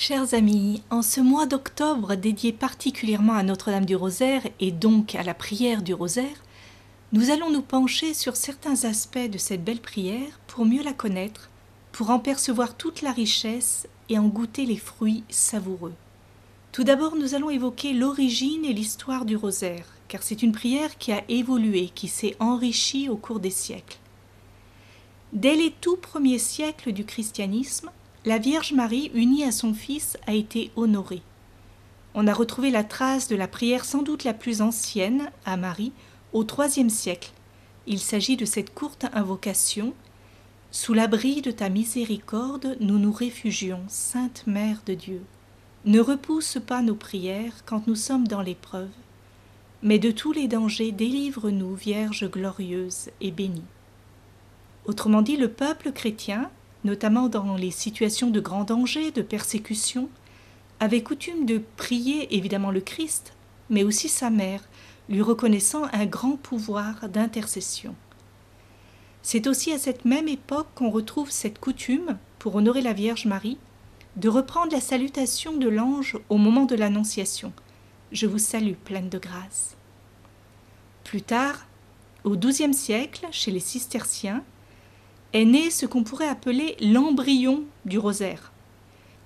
Chers amis, en ce mois d'octobre dédié particulièrement à Notre-Dame du Rosaire et donc à la prière du Rosaire, nous allons nous pencher sur certains aspects de cette belle prière pour mieux la connaître, pour en percevoir toute la richesse et en goûter les fruits savoureux. Tout d'abord, nous allons évoquer l'origine et l'histoire du Rosaire, car c'est une prière qui a évolué, qui s'est enrichie au cours des siècles. Dès les tout premiers siècles du christianisme, la Vierge Marie, unie à son Fils, a été honorée. On a retrouvé la trace de la prière sans doute la plus ancienne à Marie au IIIe siècle. Il s'agit de cette courte invocation Sous l'abri de ta miséricorde, nous nous réfugions, Sainte Mère de Dieu. Ne repousse pas nos prières quand nous sommes dans l'épreuve, mais de tous les dangers délivre-nous, Vierge glorieuse et bénie. Autrement dit, le peuple chrétien notamment dans les situations de grand danger, de persécution, avait coutume de prier évidemment le Christ, mais aussi sa mère, lui reconnaissant un grand pouvoir d'intercession. C'est aussi à cette même époque qu'on retrouve cette coutume, pour honorer la Vierge Marie, de reprendre la salutation de l'ange au moment de l'Annonciation. Je vous salue pleine de grâce. Plus tard, au XIIe siècle, chez les cisterciens, est né ce qu'on pourrait appeler l'embryon du rosaire.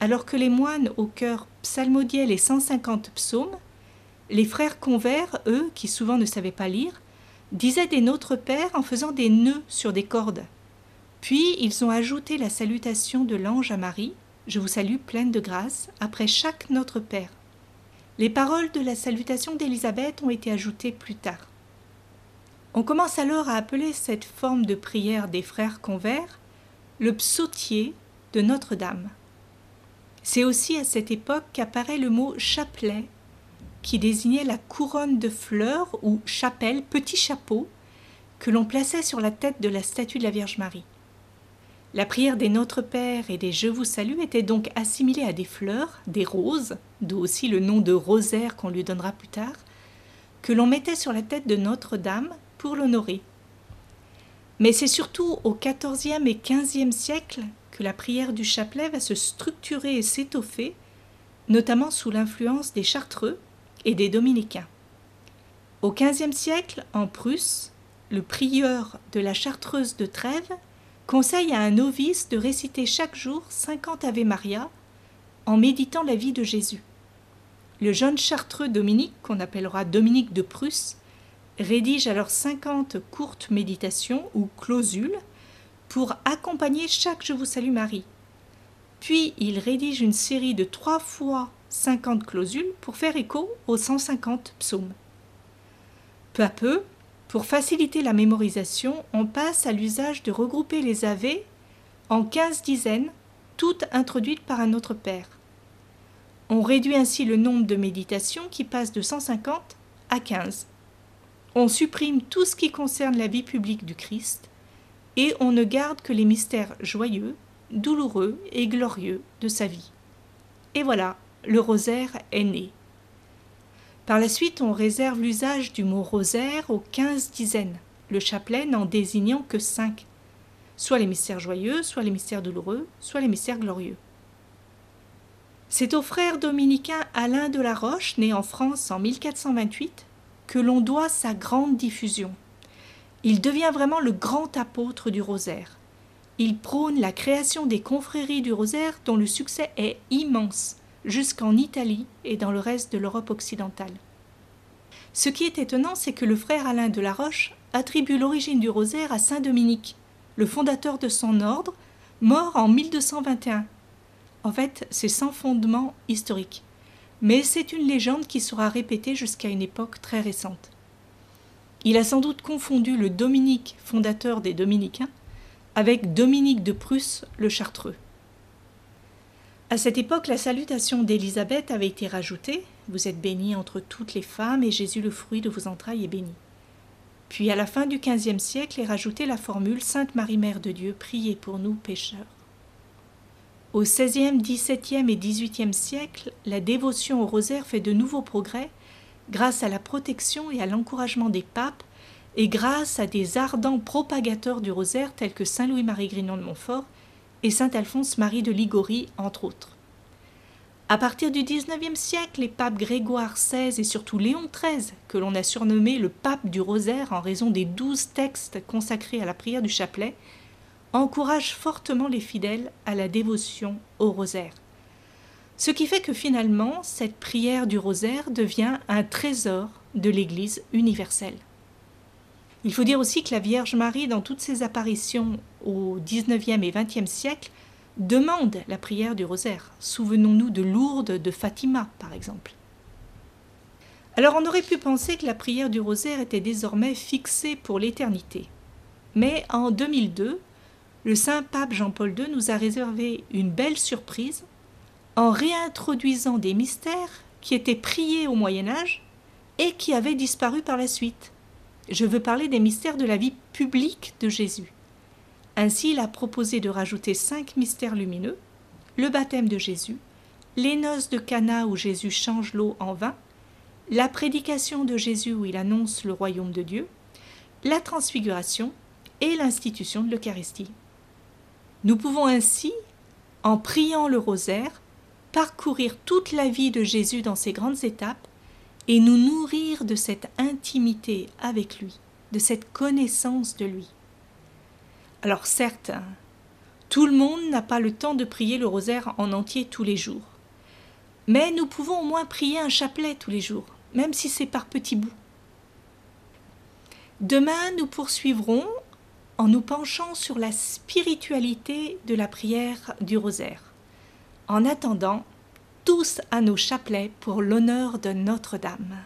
Alors que les moines au cœur psalmodiait les 150 psaumes, les frères convers, eux, qui souvent ne savaient pas lire, disaient des Notre Père en faisant des nœuds sur des cordes. Puis ils ont ajouté la salutation de l'ange à Marie, Je vous salue pleine de grâce, après chaque Notre Père. Les paroles de la salutation d'Élisabeth ont été ajoutées plus tard. On commence alors à appeler cette forme de prière des frères convers le psautier de Notre-Dame. C'est aussi à cette époque qu'apparaît le mot chapelet, qui désignait la couronne de fleurs ou chapelle, petit chapeau, que l'on plaçait sur la tête de la statue de la Vierge Marie. La prière des Notre Père et des Je vous salue était donc assimilée à des fleurs, des roses, d'où aussi le nom de rosaire qu'on lui donnera plus tard, que l'on mettait sur la tête de Notre-Dame pour l'honorer. Mais c'est surtout au XIVe et XVe siècle que la prière du chapelet va se structurer et s'étoffer, notamment sous l'influence des chartreux et des dominicains. Au XVe siècle, en Prusse, le prieur de la chartreuse de Trèves conseille à un novice de réciter chaque jour cinquante Ave Maria en méditant la vie de Jésus. Le jeune chartreux Dominique, qu'on appellera Dominique de Prusse, rédige alors 50 courtes méditations ou clausules pour accompagner chaque Je vous salue Marie. Puis il rédige une série de trois fois 50 clausules pour faire écho aux 150 psaumes. Peu à peu, pour faciliter la mémorisation, on passe à l'usage de regrouper les ave en 15 dizaines, toutes introduites par un autre père. On réduit ainsi le nombre de méditations qui passe de 150 à 15. On supprime tout ce qui concerne la vie publique du Christ et on ne garde que les mystères joyeux, douloureux et glorieux de sa vie. Et voilà, le rosaire est né. Par la suite, on réserve l'usage du mot rosaire aux quinze dizaines, le chapelet n'en désignant que cinq, soit les mystères joyeux, soit les mystères douloureux, soit les mystères glorieux. C'est au frère dominicain Alain de la Roche, né en France en 1428, que l'on doit sa grande diffusion. Il devient vraiment le grand apôtre du rosaire. Il prône la création des confréries du rosaire dont le succès est immense, jusqu'en Italie et dans le reste de l'Europe occidentale. Ce qui est étonnant, c'est que le frère Alain de la Roche attribue l'origine du rosaire à Saint Dominique, le fondateur de son ordre, mort en 1221. En fait, c'est sans fondement historique mais c'est une légende qui sera répétée jusqu'à une époque très récente. Il a sans doute confondu le Dominique, fondateur des Dominicains, avec Dominique de Prusse, le Chartreux. À cette époque, la salutation d'Élisabeth avait été rajoutée Vous êtes bénie entre toutes les femmes, et Jésus, le fruit de vos entrailles, est béni. Puis, à la fin du XVe siècle, est rajoutée la formule Sainte Marie, Mère de Dieu, priez pour nous pécheurs. Au XVIe, XVIIe et XVIIIe siècle, la dévotion au rosaire fait de nouveaux progrès grâce à la protection et à l'encouragement des papes et grâce à des ardents propagateurs du rosaire tels que Saint Louis-Marie Grignon de Montfort et Saint Alphonse Marie de Ligorie, entre autres. À partir du XIXe siècle, les papes Grégoire XVI et surtout Léon XIII, que l'on a surnommé le pape du rosaire en raison des douze textes consacrés à la prière du chapelet, encouragent fortement les fidèles à la dévotion au rosaire. Ce qui fait que finalement, cette prière du rosaire devient un trésor de l'Église universelle. Il faut dire aussi que la Vierge Marie, dans toutes ses apparitions au XIXe et XXe siècle, demande la prière du rosaire. Souvenons-nous de Lourdes, de Fatima, par exemple. Alors on aurait pu penser que la prière du rosaire était désormais fixée pour l'éternité. Mais en 2002, le saint pape Jean-Paul II nous a réservé une belle surprise en réintroduisant des mystères qui étaient priés au Moyen Âge et qui avaient disparu par la suite. Je veux parler des mystères de la vie publique de Jésus. Ainsi, il a proposé de rajouter cinq mystères lumineux le baptême de Jésus, les noces de Cana où Jésus change l'eau en vin, la prédication de Jésus où il annonce le royaume de Dieu, la transfiguration et l'institution de l'Eucharistie. Nous pouvons ainsi, en priant le rosaire, parcourir toute la vie de Jésus dans ses grandes étapes et nous nourrir de cette intimité avec lui, de cette connaissance de lui. Alors certes, tout le monde n'a pas le temps de prier le rosaire en entier tous les jours. Mais nous pouvons au moins prier un chapelet tous les jours, même si c'est par petits bouts. Demain, nous poursuivrons en nous penchant sur la spiritualité de la prière du rosaire. En attendant, tous à nos chapelets pour l'honneur de Notre-Dame.